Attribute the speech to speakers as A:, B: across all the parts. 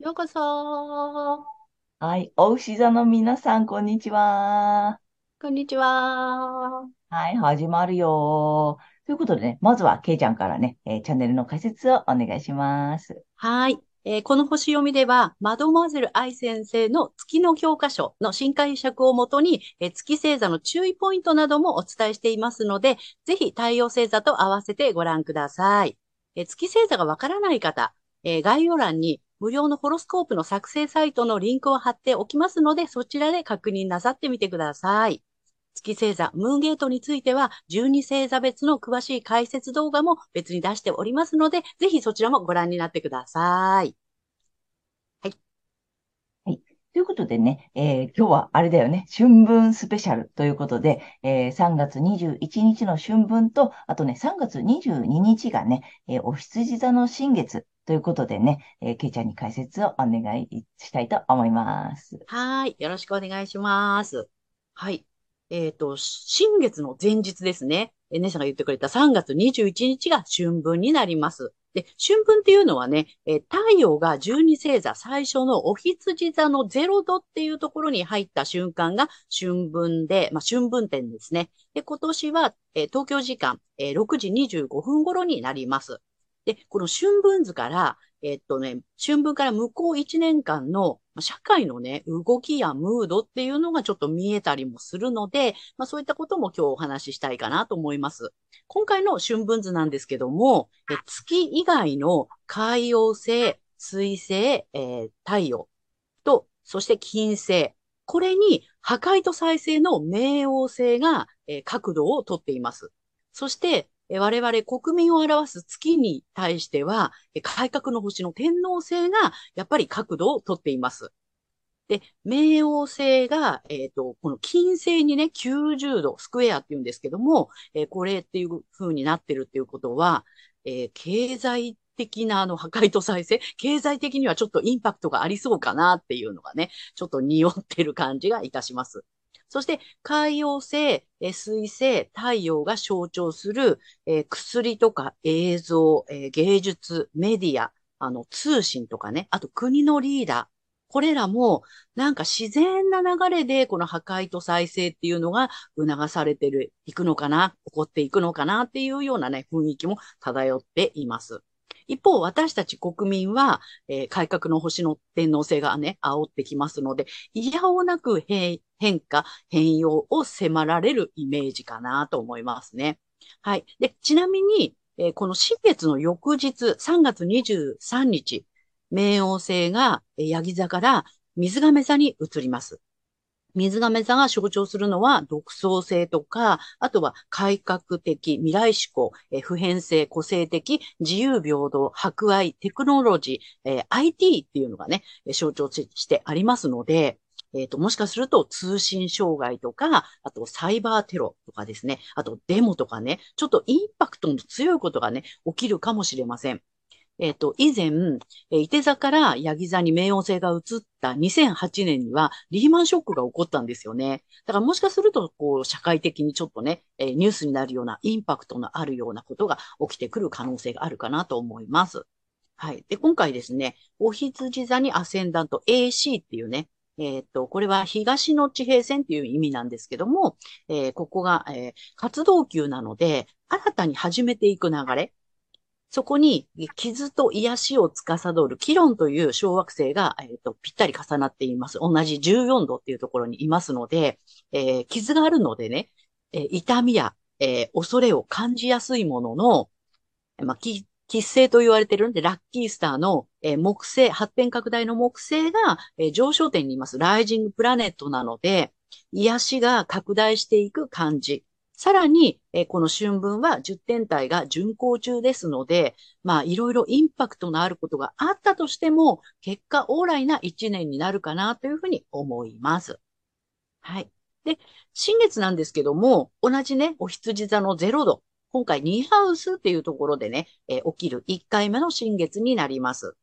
A: ようこそ
B: はい、お牛座の皆さん、こんにちは。
A: こんにちは
B: はい、始まるよ。ということでね、まずはケイちゃんからね、えーチャンネルの解説をお願いします。
A: はい。えーこの星読みでは、マドモアゼル愛先生の月の教科書の新解釈をもとに、えー月星座の注意ポイントなどもお伝えしていますので、ぜひ太陽星座と合わせてご覧ください。えー月星座がわからない方、えー概要欄に無料のホロスコープの作成サイトのリンクを貼っておきますので、そちらで確認なさってみてください。月星座、ムーンゲートについては、12星座別の詳しい解説動画も別に出しておりますので、ぜひそちらもご覧になってください。はい。
B: はいということでね、えー今日はあれだよね、春分スペシャルということで、えー3月21日の春分と、あとね、3月22日がね、えーお羊座の新月ということでね、えー、けいちゃんに解説をお願いしたいと思います。
A: はい。よろしくお願いします。はい。えっと、新月の前日ですね。え、姉さんが言ってくれた3月21日が春分になります。で、春分っていうのはね、え太陽が12星座最初のお羊座の0度っていうところに入った瞬間が春分で、まあ、春分点ですね。で、今年は、え東京時間、えー6時25分頃になります。で、この春分図から、えっとね、春分から向こう1年間の社会のね、動きやムードっていうのがちょっと見えたりもするので、まあそういったことも今日お話ししたいかなと思います。今回の春分図なんですけども、え月以外の海洋星、水星、えー太陽と、そして金星。これに破壊と再生の冥王星が、えー角度をとっています。そして、我々国民を表す月に対しては、改革の星の天王星がやっぱり角度をとっています。で、冥王星が、えっ、と、この金星にね、90度、スクエアって言うんですけども、えーこれっていう風になってるっていうことは、えー経済的なあの破壊と再生、経済的にはちょっとインパクトがありそうかなっていうのがね、ちょっと匂ってる感じがいたします。そして、海洋星、えー水星、太陽が象徴する、えー薬とか映像、えー芸術、メディア、あの、通信とかね、あと国のリーダー。これらも、なんか自然な流れで、この破壊と再生っていうのが促されてる、いくのかな、起こっていくのかなっていうようなね、雰囲気も漂っています。一方、私たち国民は、えー改革の星の天皇制がね、煽ってきますので、いやおなく変化、変容を迫られるイメージかなと思いますね。はい。で、ちなみに、えーこの新月の翌日、3月23日、冥王星が、えーヤギ座から水亀座に移ります。水亀座が象徴するのは独創性とか、あとは改革的、未来志向、え普遍性、個性的、自由平等、博愛、テクノロジー、えー IT っていうのがね、象徴してありますので、えっ、と、もしかすると通信障害とか、あとサイバーテロとかですね、あとデモとかね、ちょっとインパクトの強いことがね、起きるかもしれません。えっ、と、以前、えー、伊手座からヤギ座に冥王星が移った2008年にはリーマンショックが起こったんですよね。だからもしかすると、こう、社会的にちょっとね、えーニュースになるようなインパクトのあるようなことが起きてくる可能性があるかなと思います。はい。で、今回ですね、お羊座にアセンダント AC っていうね、えっ、と、これは東の地平線っていう意味なんですけども、えーここが、えー活動級なので、新たに始めていく流れ、そこに傷と癒しを司るキロンという小惑星が、えーとぴったり重なっています。同じ14度っていうところにいますので、えー傷があるのでね、えー痛みや、え恐れを感じやすいものの、まあ、き吉星と言われてるんで、ラッキースターの、え木星、発展拡大の木星が、え上昇点にいます。ライジングプラネットなので、癒しが拡大していく感じ。さらに、えーこの春分は10天体が巡行中ですので、まあ、いろいろインパクトのあることがあったとしても、結果オーライな1年になるかなというふうに思います。はい。で、新月なんですけども、同じね、お羊座の0度。今回2ハウスっていうところでね、えー起きる1回目の新月になります。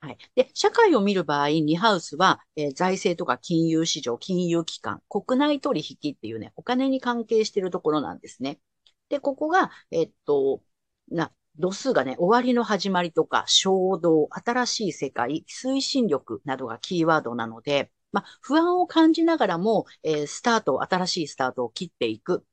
A: はい。で、社会を見る場合、2ハウスは、えー財政とか金融市場、金融機関、国内取引っていうね、お金に関係しているところなんですね。で、ここが、えっと、な、度数がね、終わりの始まりとか、衝動、新しい世界、推進力などがキーワードなので、まあ、不安を感じながらも、えースタート、新しいスタートを切っていく。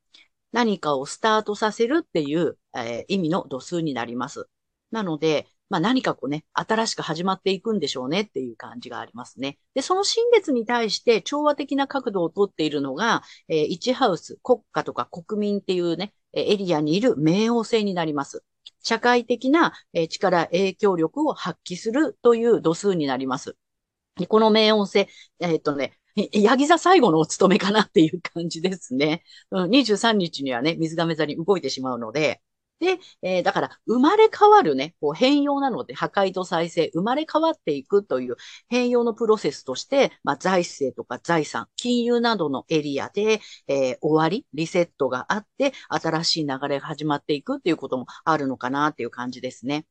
A: 何かをスタートさせるっていう、えー意味の度数になります。なので、まあ何かこうね、新しく始まっていくんでしょうねっていう感じがありますね。で、その新月に対して調和的な角度をとっているのが、えー、1ハウス、国家とか国民っていうね、エリアにいる冥王星になります。社会的な力、影響力を発揮するという度数になります。この冥王星、えーっとね、ヤギ座最後のお務めかなっていう感じですね。23日にはね、水亀座に動いてしまうので、で、えーだから、生まれ変わるね、こう変容なので、破壊と再生、生まれ変わっていくという変容のプロセスとして、まあ、財政とか財産、金融などのエリアで、えー終わり、リセットがあって、新しい流れが始まっていくっていうこともあるのかなっていう感じですね。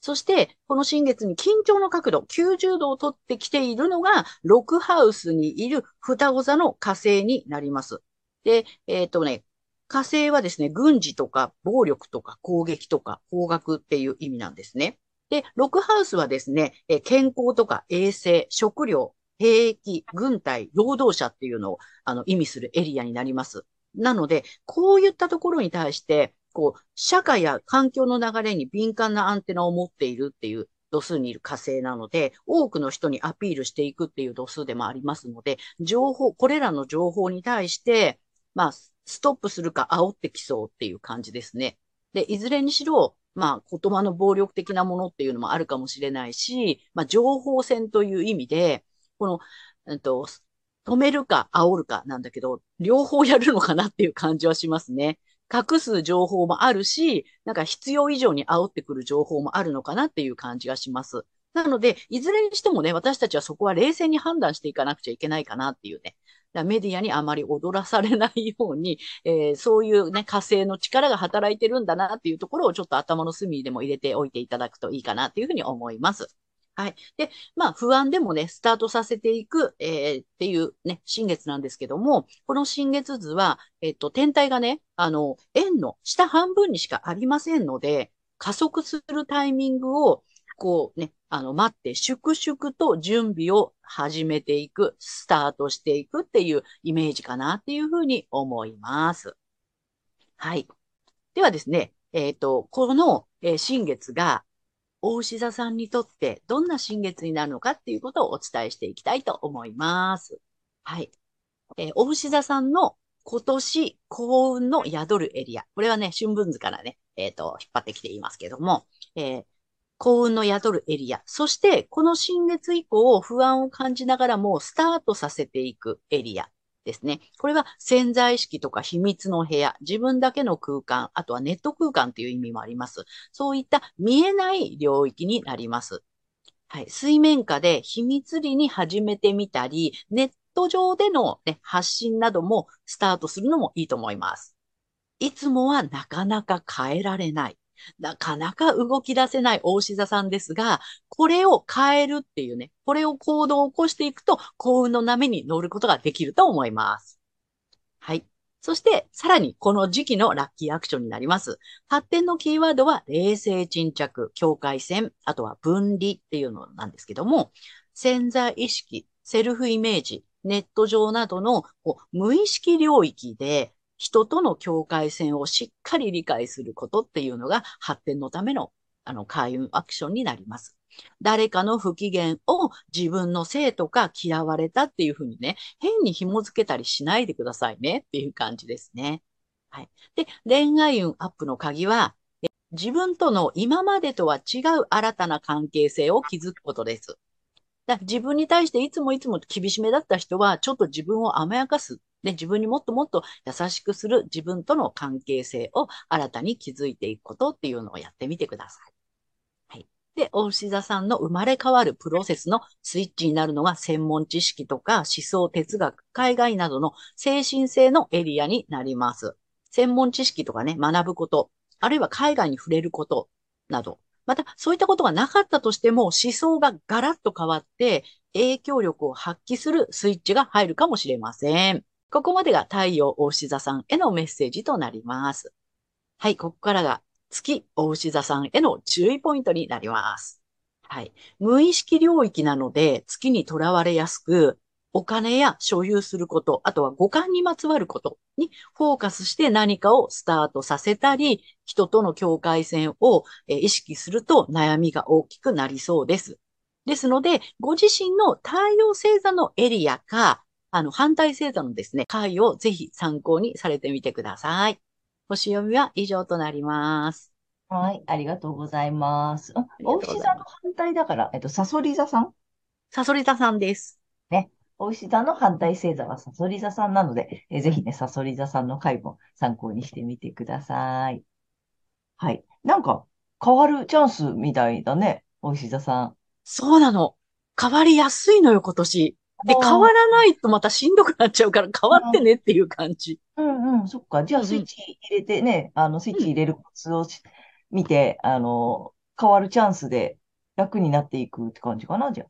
A: そして、この新月に緊張の角度、90度をとってきているのが、6ハウスにいる双子座の火星になります。で、えっとね、火星はですね、軍事とか暴力とか攻撃とか方角っていう意味なんですね。で、6ハウスはですね、え健康とか衛生、食料、兵役、軍隊、労働者っていうのをあの意味するエリアになります。なので、こういったところに対して、こう、社会や環境の流れに敏感なアンテナを持っているっていう度数にいる火星なので、多くの人にアピールしていくっていう度数でもありますので、情報、これらの情報に対して、まあ、ストップするか煽ってきそうっていう感じですね。で、いずれにしろ、まあ、言葉の暴力的なものっていうのもあるかもしれないし、まあ、情報戦という意味で、この、うんと、止めるか煽るかなんだけど、両方やるのかなっていう感じはしますね。隠す情報もあるし、なんか必要以上に煽ってくる情報もあるのかなっていう感じがします。なので、いずれにしてもね、私たちはそこは冷静に判断していかなくちゃいけないかなっていうね。メディアにあまり踊らされないように、えーそういうね、火星の力が働いてるんだなっていうところをちょっと頭の隅でも入れておいていただくといいかなっていうふうに思います。はい。で、まあ、不安でもね、スタートさせていく、えーっていうね、新月なんですけども、この新月図は、えっと、天体がね、あの、円の下半分にしかありませんので、加速するタイミングを、こうね、あの、待って、粛々と準備を始めていく、スタートしていくっていうイメージかなっていうふうに思います。はい。ではですね、えっと、この、えー新月が、大牛座さんにとってどんな新月になるのかっていうことをお伝えしていきたいと思います。はい。えー、大牛座さんの今年幸運の宿るエリア。これはね、春分図からね、えっ、と、引っ張ってきていますけども、えー幸運の宿るエリア。そして、この新月以降、不安を感じながらもスタートさせていくエリアですね。これは潜在意識とか秘密の部屋、自分だけの空間、あとはネット空間という意味もあります。そういった見えない領域になります。はい。水面下で秘密裏に始めてみたり、ネット上での、ね、発信などもスタートするのもいいと思います。いつもはなかなか変えられない。なかなか動き出せない大志座さんですが、これを変えるっていうね、これを行動を起こしていくと幸運の波に乗ることができると思います。はい。そして、さらにこの時期のラッキーアクションになります。発展のキーワードは、冷静沈着、境界線、あとは分離っていうのなんですけども、潜在意識、セルフイメージ、ネット上などのこう無意識領域で人との境界線をしっかり理解することっていうのが発展のためのあの開運アクションになります。誰かの不機嫌を自分のせいとか嫌われたっていうふうにね、変に紐付けたりしないでくださいねっていう感じですね。はい。で、恋愛運アップの鍵は、自分との今までとは違う新たな関係性を築くことです。だ自分に対していつもいつも厳しめだった人は、ちょっと自分を甘やかすで、自分にもっともっと優しくする自分との関係性を新たに築いていくことっていうのをやってみてください。はい。で、大牛座さんの生まれ変わるプロセスのスイッチになるのが専門知識とか思想、哲学、海外などの精神性のエリアになります。専門知識とかね、学ぶこと、あるいは海外に触れることなど、またそういったことがなかったとしても思想がガラッと変わって影響力を発揮するスイッチが入るかもしれません。ここまでが太陽大牛座さんへのメッセージとなります。はい、ここからが月大牛座さんへの注意ポイントになります。はい。無意識領域なので月にとらわれやすく、お金や所有すること、あとは五感にまつわることにフォーカスして何かをスタートさせたり、人との境界線を意識すると悩みが大きくなりそうです。ですので、ご自身の太陽星座のエリアか、あの、反対星座のですね、回をぜひ参考にされてみてください。星読みは以上となります。
B: はい、ありがとうございます。お牛座の反対だから、えっと、サソリ座さん？
A: サソリ座さんです。
B: ね。お牛座の反対星座はサソリ座さんなので、えぜひね、サソリ座さんの回も参考にしてみてください。はい。なんか、変わるチャンスみたいだね、お牛座さん。
A: そうなの。変わりやすいのよ、今年。で、変わらないとまたしんどくなっちゃうから変わってねっていう感じ。
B: うんうん、そっか。じゃあスイッチ入れてね、あの、スイッチ入れるコツを見て、あの、変わるチャンスで楽になっていくって感じかな、じゃあ。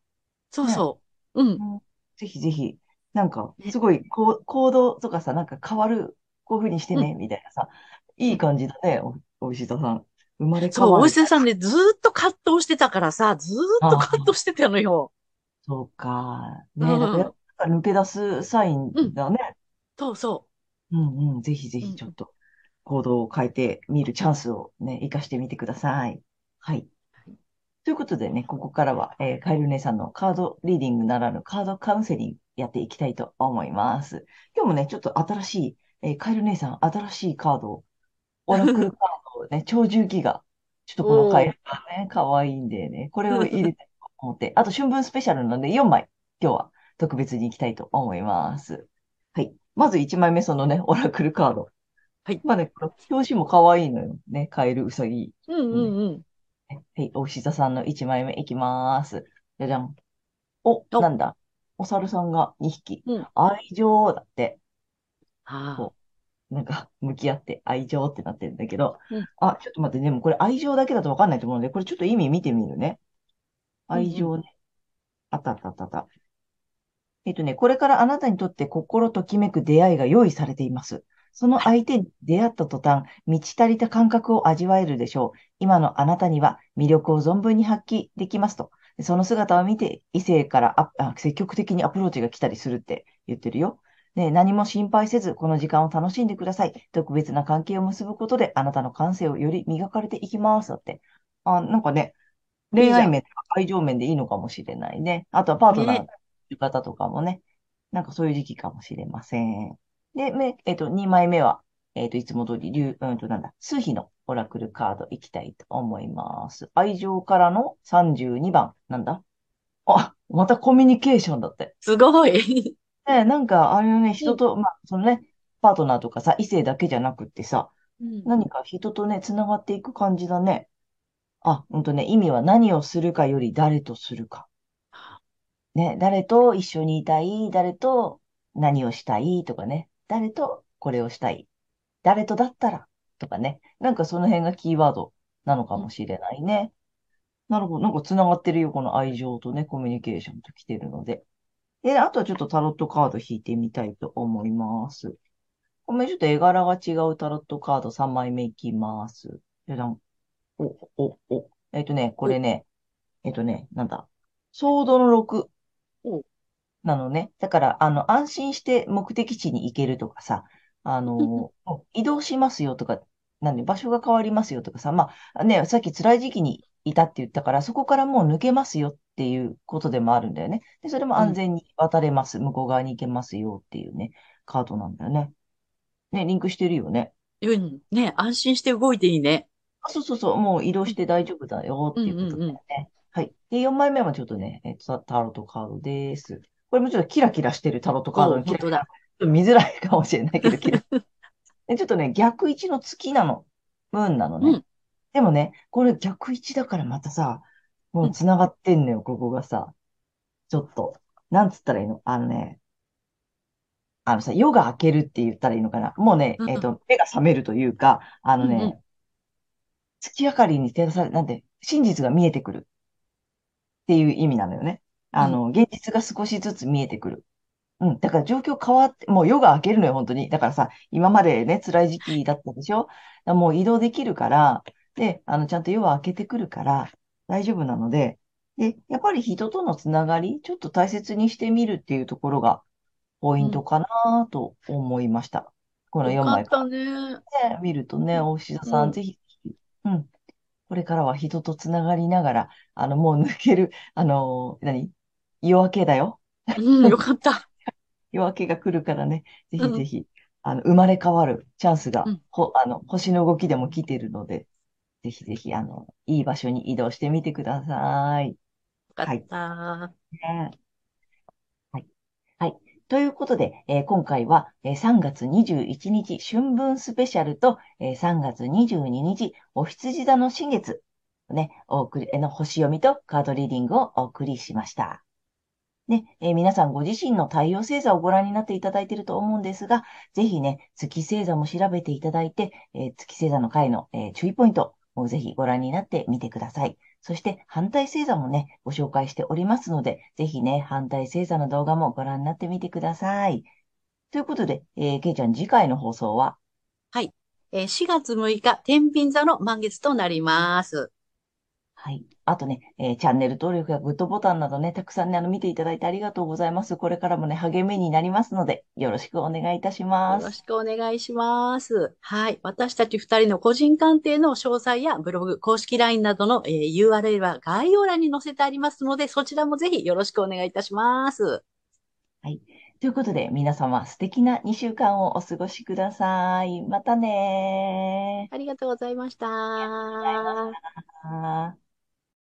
A: そうそう。うん。
B: ぜひぜひ、なんか、すごい、こう、行動とかさ、なんか変わる、こういうふうにしてね、みたいなさ、いい感じだね、お、お石田さん。生まれ変わ
A: そう、お石田さんね、ずーっと葛藤してたからさ、ずーっと葛藤してたのよ。
B: そうか。ねえ、だから抜け出すサインだね。
A: そうそ
B: う。うんうん。ぜひぜひちょっと行動を変えてみるチャンスをね、活かしてみてください。はい。ということでね、ここからは、えー、カエル姉さんのカードリーディングならぬカードカウンセリングやっていきたいと思います。今日もね、ちょっと新しい、えー、カエル姉さん、新しいカードを、オラクルカードをね、超重機が、ちょっとこのカエルがね、可愛いんでね、これを入れて思って、あと春分スペシャルなので4枚、今日は特別に行きたいと思います。はい。まず1枚目、そのね、オラクルカード。はい。まあね、この表紙も可愛いのよ。ね、カエルウサギ。
A: うんうんうん。
B: はい、お牛座さんの1枚目いきます。じゃじゃん。お、なんだ？お猿さんが2匹。うん、愛情だって。
A: は
B: あ、なんか、向き合って愛情ってなってるんだけど、うん、あ、ちょっと待って、でもこれ愛情だけだとわかんないと思うので、これちょっと意味見てみるね。愛情ね。あったあったあったた。えっとね、これからあなたにとって心ときめく出会いが用意されています。その相手に出会った途端、満ち足りた感覚を味わえるでしょう。今のあなたには魅力を存分に発揮できますと。その姿を見て、異性からあ積極的にアプローチが来たりするって言ってるよ。ね、何も心配せず、この時間を楽しんでください。特別な関係を結ぶことで、あなたの感性をより磨かれていきます。だって。あ、なんかね、恋愛面とか愛情面でいいのかもしれないね。あとはパートナーの方とかもね、なんかそういう時期かもしれません。で、えっと、2枚目は、えっと、いつも通り、竜、うんと、なんだ、数比のオラクルカードいきたいと思います。愛情からの32番、なんだ？あ、またコミュニケーションだって。
A: すごい。
B: ね、なんか、あれね、人と、まあ、そのね、パートナーとかさ、異性だけじゃなくってさ、うん、何か人とね、繋がっていく感じだね。あ、ほんとね、意味は何をするかより誰とするか。ね、誰と一緒にいたい、誰と何をしたい？とかね、誰とこれをしたい、誰とだったら？とかね、なんかその辺がキーワードなのかもしれないね。なるほど。なんか繋がってるよ。この愛情とね、コミュニケーションと来てるので。で、あとはちょっとタロットカード引いてみたいと思います。ごめん、ちょっと絵柄が違うタロットカード3枚目いきます。じゃじゃん。お、お、お。えっとね、これね、えっとね、なんだ？ソードの6。なのね。だから、あの、安心して目的地に行けるとかさ、あの、移動しますよとか、なんで、場所が変わりますよとかさ、まあ、ね、さっき辛い時期にいたって言ったから、そこからもう抜けますよっていうことでもあるんだよね。で、それも安全に渡れます。向こう側に行けますよっていうね、カードなんだよね。ね、リンクしてるよね。
A: うん、ね、安心して動いていいね。
B: そうそうそう、もう移動して大丈夫だよっていうことだよね。はい。で、4枚目はちょっとね、えっと、タロットカードです。これもちょっとキラキラしてるタロットカード
A: 本当だ。
B: 見づらいかもしれないけど、けど でちょっとね、逆位置の月なの。ムーンなのね。
A: うん。
B: でもね、これ逆位置だからまたさ、も
A: うん。
B: う繋がってんのよ、ここがさ。ちょっと。なんつったらいいの？あのね、あのさ、夜が明けるって言ったらいいのかな。もうね、
A: うん。
B: えっと、目が覚めるというか、あの
A: うん。うん。
B: ね、月明かりに照らされ、なんて、真実が見えてくるっていう意味なのよね。
A: うん。
B: あの、現実が少しずつ見えてくる。うん。だから状況変わって、もう夜が明けるのよ、本当に。だからさ、今までね、辛い時期だったでしょ？もう移動できるから、で、あの、ちゃんと夜は明けてくるから、大丈夫なので、で、やっぱり人とのつながり、ちょっと大切にしてみるっていうところがポイ
A: うん。
B: ントかなと思いました。この4
A: よかっ
B: 枚
A: ね。
B: 見るとね、大志田
A: う
B: さん、
A: ん。
B: ぜひ、うん。これからは人とつながりながら、あの、もう抜ける、あの、何？夜明けだよ。
A: うん。よかった。
B: 夜明けが来るからね、ぜ
A: うん。
B: ひぜひ、あの、生まれ変わるチャンスが、
A: うん。
B: ほ、あの、星の動きでも来てるので、ぜひぜひ、あの、いい場所に移動してみてください。
A: よかっ
B: はい。
A: た。
B: ねはい。はい。ということで、えー今回は、えー3月21日春分スペシャルと、えー3月22日お羊座の新月、ね、お送り、の星読みとカードリーディングをお送りしました。ね、えー皆さんご自身の太陽星座をご覧になっていただいていると思うんですが、ぜひね、月星座も調べていただいて、えー月星座の回の、えー注意ポイントをぜひご覧になってみてください。そして反対星座もね、ご紹介しておりますので、ぜひね、反対星座の動画もご覧になってみてください。ということで、えー、けいちゃん次回の放送は、
A: はい。えー4月6日、天秤座の満月となります。
B: はい。あとね、えーチャンネル登録やグッドボタンなどね、たくさんね、あの、見ていただいてありがとうございます。これからもね、励みになりますので、よろしくお願いいたします。
A: よろしくお願いします。はい。私たち二人の個人鑑定の詳細やブログ、公式 LINE などの、えー URL は概要欄に載せてありますので、そちらもぜひよろしくお願いいたします。
B: はい。ということで、皆様素敵な2週間をお過ごしください。またね
A: ありがとうございました。
B: ー。